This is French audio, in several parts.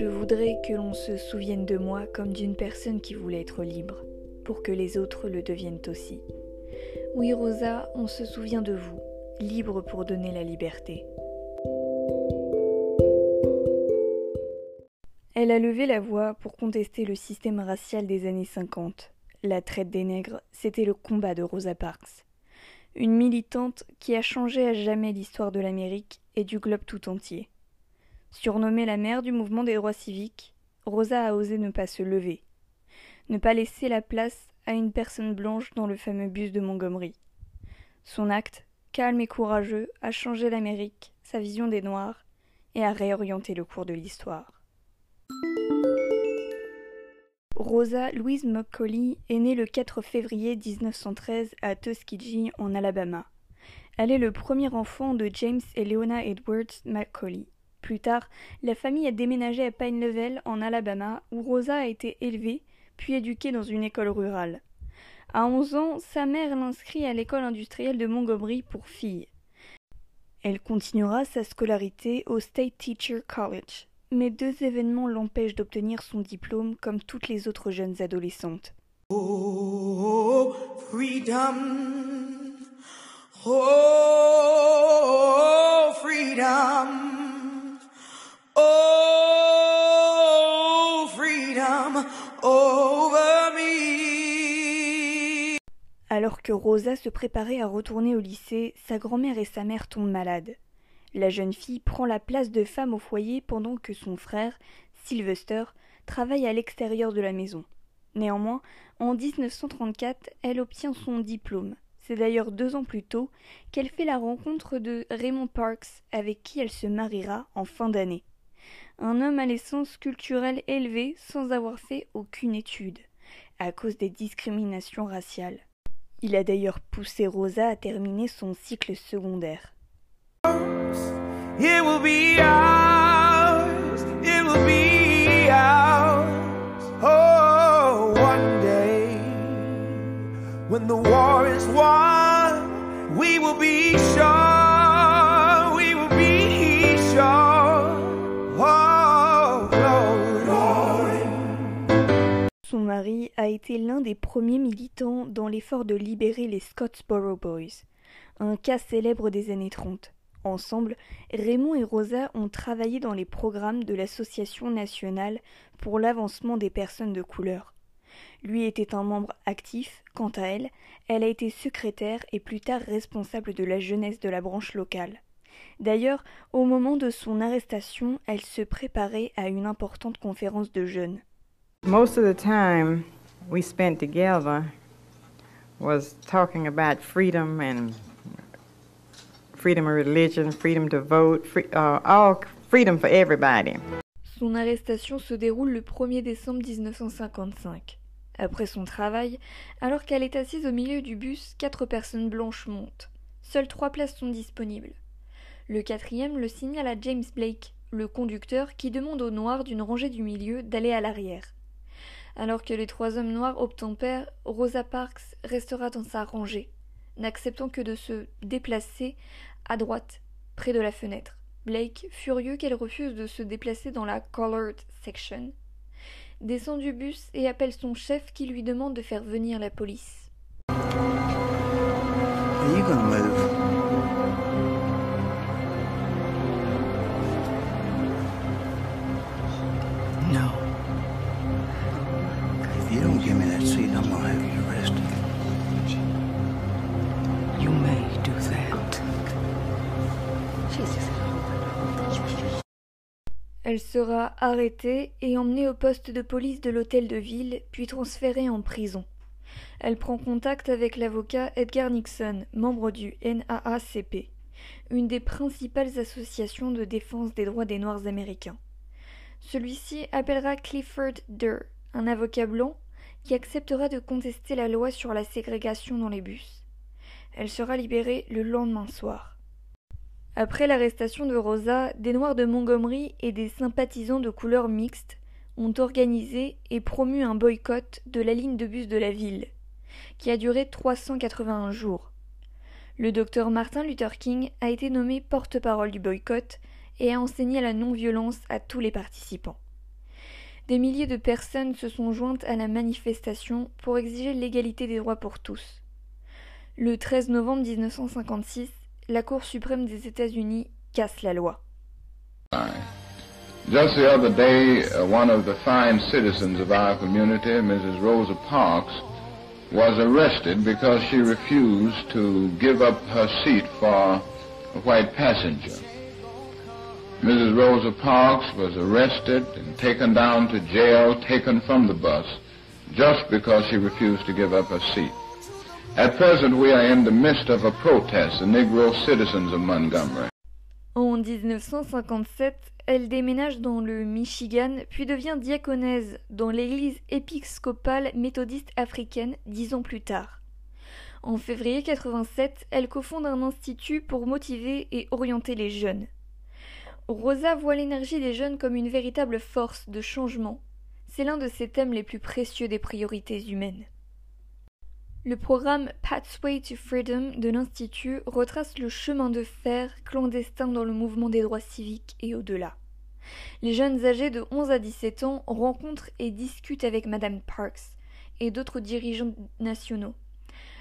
Je voudrais que l'on se souvienne de moi comme d'une personne qui voulait être libre, pour que les autres le deviennent aussi. Oui, Rosa, on se souvient de vous, libre pour donner la liberté. Elle a levé la voix pour contester le système racial des années 50. La traite des nègres, c'était le combat de Rosa Parks. Une militante qui a changé à jamais l'histoire de l'Amérique et du globe tout entier. Surnommée la mère du mouvement des droits civiques, Rosa a osé ne pas se lever, ne pas laisser la place à une personne blanche dans le fameux bus de Montgomery. Son acte, calme et courageux, a changé l'Amérique, sa vision des Noirs, et a réorienté le cours de l'histoire. Rosa Louise McCauley est née le 4 février 1913 à Tuskegee, en Alabama. Elle est le premier enfant de James et Leona Edwards McCauley. Plus tard, la famille a déménagé à Pine Level, en Alabama, où Rosa a été élevée, puis éduquée dans une école rurale. À 11 ans, sa mère l'inscrit à l'école industrielle de Montgomery pour filles. Elle continuera sa scolarité au State Teacher College, mais deux événements l'empêchent d'obtenir son diplôme comme toutes les autres jeunes adolescentes. Oh, freedom. Oh, Rosa se préparait à retourner au lycée, sa grand-mère et sa mère tombent malades. La jeune fille prend la place de femme au foyer pendant que son frère, Sylvester, travaille à l'extérieur de la maison. Néanmoins, en 1934, elle obtient son diplôme. C'est d'ailleurs deux ans plus tôt qu'elle fait la rencontre de Raymond Parks, avec qui elle se mariera en fin d'année. Un homme à l'essence culturelle élevée sans avoir fait aucune étude, à cause des discriminations raciales. Il a d'ailleurs poussé Rosa à terminer son cycle secondaire. It will be ours. It will be ours. Oh, one day when the war is won, we will be sure. A été l'un des premiers militants dans l'effort de libérer les Scottsboro Boys, un cas célèbre des années 30. Ensemble, Raymond et Rosa ont travaillé dans les programmes de l'Association nationale pour l'avancement des personnes de couleur. Lui était un membre actif, quant à elle, elle a été secrétaire et plus tard responsable de la jeunesse de la branche locale. D'ailleurs, au moment de son arrestation, elle se préparait à une importante conférence de jeunes. Most of the time we spent together was talking about freedom and freedom of religion, freedom to vote, free, uh, all freedom for everybody. Son arrestation se déroule le 1er décembre 1955. Après son travail, alors qu'elle est assise au milieu du bus, quatre personnes blanches montent. Seules trois places sont disponibles. Le quatrième le signale à James Blake, le conducteur, qui demande aux noirs d'une rangée du milieu d'aller à l'arrière. Alors que les trois hommes noirs obtempèrent, Rosa Parks restera dans sa rangée, n'acceptant que de se déplacer à droite, près de la fenêtre. Blake, furieux qu'elle refuse de se déplacer dans la colored section, descend du bus et appelle son chef qui lui demande de faire venir la police. Elle sera arrêtée et emmenée au poste de police de l'hôtel de ville, puis transférée en prison. Elle prend contact avec l'avocat Edgar Nixon, membre du NAACP, une des principales associations de défense des droits des Noirs américains. Celui-ci appellera Clifford Durr, un avocat blanc qui acceptera de contester la loi sur la ségrégation dans les bus. Elle sera libérée le lendemain soir. Après l'arrestation de Rosa, des Noirs de Montgomery et des sympathisants de couleur mixte ont organisé et promu un boycott de la ligne de bus de la ville, qui a duré 381 jours. Le docteur Martin Luther King a été nommé porte-parole du boycott et a enseigné la non-violence à tous les participants. des milliers de personnes se sont jointes à la manifestation pour exiger l'égalité des droits pour tous. Le 13 novembre 1956, la Cour suprême des États-Unis casse la loi. Just the other day, uh, one of the fine citizens of our community, Mrs. Rosa Parks, was arrested because she refused to give up her seat for a white passenger. Mrs. Rosa Parks was arrested and taken down to jail, taken from the bus, just because she refused to give up her seat. At present, we are in the midst of a protest, the Negro citizens of Montgomery. En 1957, elle déménage dans le Michigan, puis devient diaconèse dans l'église épiscopale méthodiste africaine dix ans plus tard. En février 87, elle cofonde un institut pour motiver et orienter les jeunes. Rosa voit l'énergie des jeunes comme une véritable force de changement. C'est l'un de ses thèmes les plus précieux des priorités humaines. Le programme Pathway to Freedom de l'Institut retrace le chemin de fer clandestin dans le mouvement des droits civiques et au-delà. Les jeunes âgés de 11 à 17 ans rencontrent et discutent avec Madame Parks et d'autres dirigeants nationaux,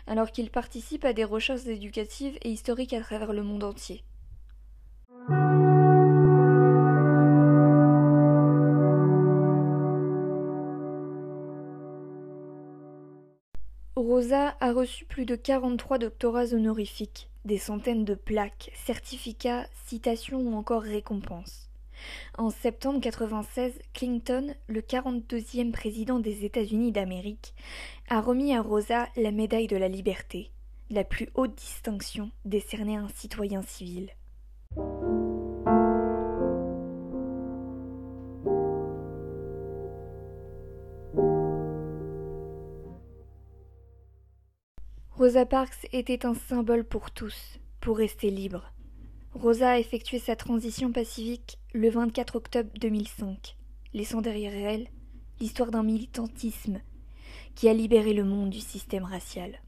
alors qu'ils participent à des recherches éducatives et historiques à travers le monde entier. Rosa a reçu plus de 43 doctorats honorifiques, des centaines de plaques, certificats, citations ou encore récompenses. En septembre 96, Clinton, le 42e président des États-Unis d'Amérique, a remis à Rosa la médaille de la liberté, la plus haute distinction décernée à un citoyen civil. Rosa Parks était un symbole pour tous, pour rester libre. Rosa a effectué sa transition pacifique le 24 octobre 2005, laissant derrière elle l'histoire d'un militantisme qui a libéré le monde du système racial.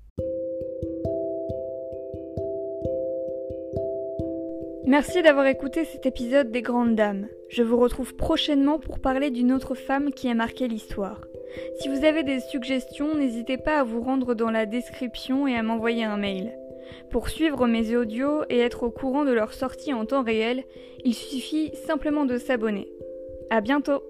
Merci d'avoir écouté cet épisode des Grandes Dames. Je vous retrouve prochainement pour parler d'une autre femme qui a marqué l'histoire. Si vous avez des suggestions, n'hésitez pas à vous rendre dans la description et à m'envoyer un mail. Pour suivre mes audios et être au courant de leur sortie en temps réel, il suffit simplement de s'abonner. À bientôt!